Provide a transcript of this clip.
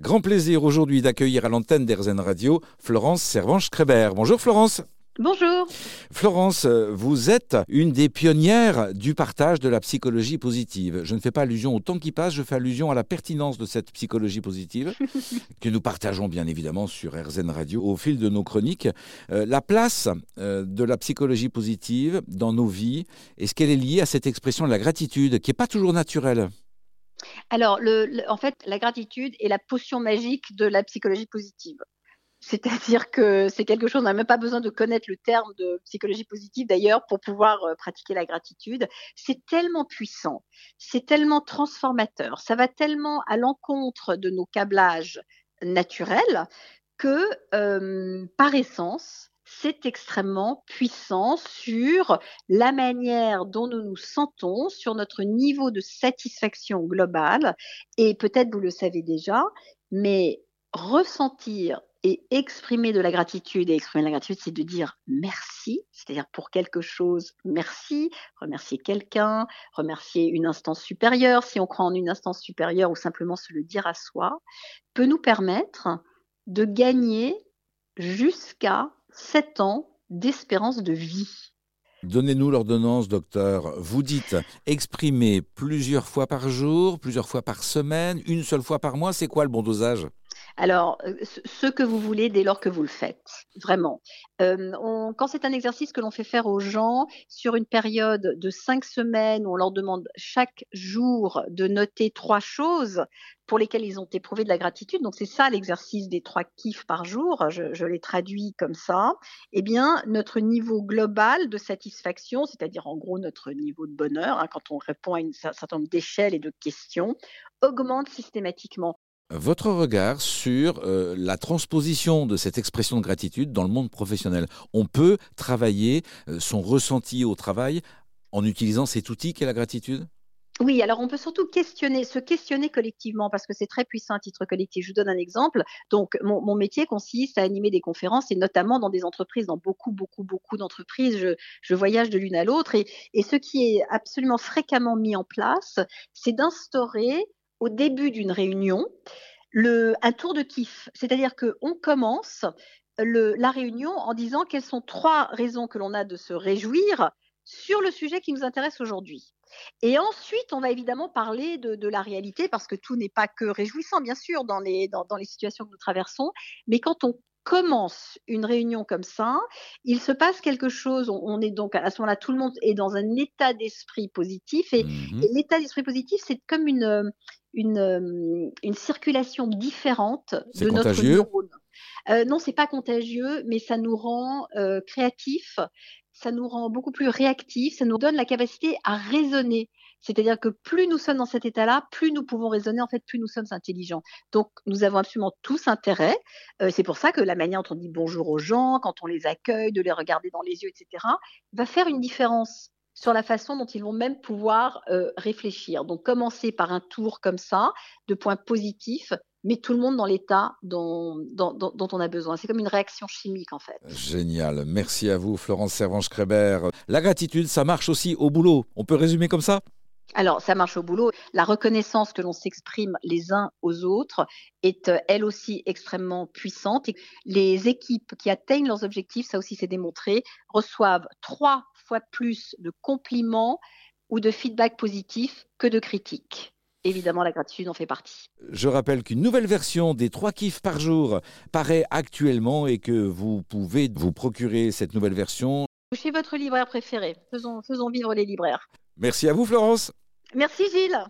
Grand plaisir aujourd'hui d'accueillir à l'antenne d'Erzen Radio Florence Servange-Kréber. Bonjour Florence. Bonjour. Florence, vous êtes une des pionnières du partage de la psychologie positive. Je ne fais pas allusion au temps qui passe, je fais allusion à la pertinence de cette psychologie positive que nous partageons bien évidemment sur RZN Radio au fil de nos chroniques. Euh, la place euh, de la psychologie positive dans nos vies, est-ce qu'elle est liée à cette expression de la gratitude qui n'est pas toujours naturelle? Alors, en fait, la gratitude est la potion magique de la psychologie positive. C'est-à-dire que c'est quelque chose, on n'a même pas besoin de connaître le terme de psychologie positive d'ailleurs pour pouvoir euh, pratiquer la gratitude. C'est tellement puissant, c'est tellement transformateur, ça va tellement à l'encontre de nos câblages naturels que euh, par essence, c'est extrêmement puissant sur la manière dont nous nous sentons, sur notre niveau de satisfaction globale. Et peut-être vous le savez déjà, mais ressentir et exprimer de la gratitude, et exprimer de la gratitude, c'est de dire merci, c'est-à-dire pour quelque chose, merci, remercier quelqu'un, remercier une instance supérieure, si on croit en une instance supérieure, ou simplement se le dire à soi, peut nous permettre de gagner jusqu'à 7 ans d'espérance de vie. Donnez-nous l'ordonnance, docteur. Vous dites exprimer plusieurs fois par jour, plusieurs fois par semaine, une seule fois par mois. C'est quoi le bon dosage? Alors, euh, ce que vous voulez dès lors que vous le faites, vraiment. Euh, quand c'est un exercice que l'on fait faire aux gens sur une période de cinq semaines, on leur demande chaque jour de noter trois choses pour lesquelles ils ont éprouvé de la gratitude. Donc c'est ça l'exercice des trois kiffs par jour. Je, je les traduis comme ça. Eh bien, notre niveau global de satisfaction, c'est-à-dire en gros notre niveau de bonheur, hein, quand on répond à un certain nombre d'échelles et de questions, augmente systématiquement votre regard sur euh, la transposition de cette expression de gratitude dans le monde professionnel. On peut travailler euh, son ressenti au travail en utilisant cet outil qu'est la gratitude? Oui, alors on peut surtout questionner, se questionner collectivement parce que c'est très puissant à titre collectif. Je vous donne un exemple. Donc, mon, métier consiste à animer des conférences et notamment dans des entreprises, dans beaucoup, beaucoup, beaucoup d'entreprises. Je, voyage de l'une à l'autre et, et ce qui est absolument fréquemment mis en place, c'est d'instaurer au début d'une réunion un tour de kiff. C'est-à-dire qu'on commence la réunion en disant quelles sont trois raisons que l'on a de se réjouir sur le sujet qui nous intéresse aujourd'hui. Et ensuite, on va évidemment parler de, la réalité, parce que tout n'est pas que réjouissant, bien sûr, dans les, dans les situations que nous traversons. Mais quand on commence une réunion comme ça, il se passe quelque chose. On, est donc à ce moment-là, tout le monde est dans un état d'esprit positif. Et, mmh l'état d'esprit positif, c'est comme une, une, une, circulation différente de notre neurone. Euh, non, c'est pas contagieux, mais ça nous rend euh, créatifs, ça nous rend beaucoup plus réactifs, ça nous donne la capacité à raisonner. C'est-à-dire que plus nous sommes dans cet état-là, plus nous pouvons raisonner, en fait, plus nous sommes intelligents. Donc, nous avons absolument tous intérêt. Euh, c'est pour ça que la manière dont on dit bonjour aux gens, quand on les accueille, de les regarder dans les yeux, etc., va faire une différence sur la façon dont ils vont même pouvoir euh, réfléchir. Donc, commencer par un tour comme ça, de points positifs, met tout le monde dans l'état dont, dont, dont, on a besoin. C'est comme une réaction chimique en fait. Génial. Merci à vous, Florence Servange-Kréber. La gratitude, ça marche aussi au boulot. On peut résumer comme ça? Alors, ça marche au boulot. La reconnaissance que l'on s'exprime les uns aux autres est euh, elle aussi extrêmement puissante. les équipes qui atteignent leurs objectifs, ça aussi c'est démontré, reçoivent trois fois plus de compliments ou de feedback positifs que de critiques. Évidemment, la gratitude en fait partie. Je rappelle qu'une nouvelle version des trois kiffs par jour paraît actuellement et que vous pouvez vous procurer cette nouvelle version. Chez votre libraire préféré. Faisons, faisons vivre les libraires. Merci à vous, Florence. Merci, Gilles.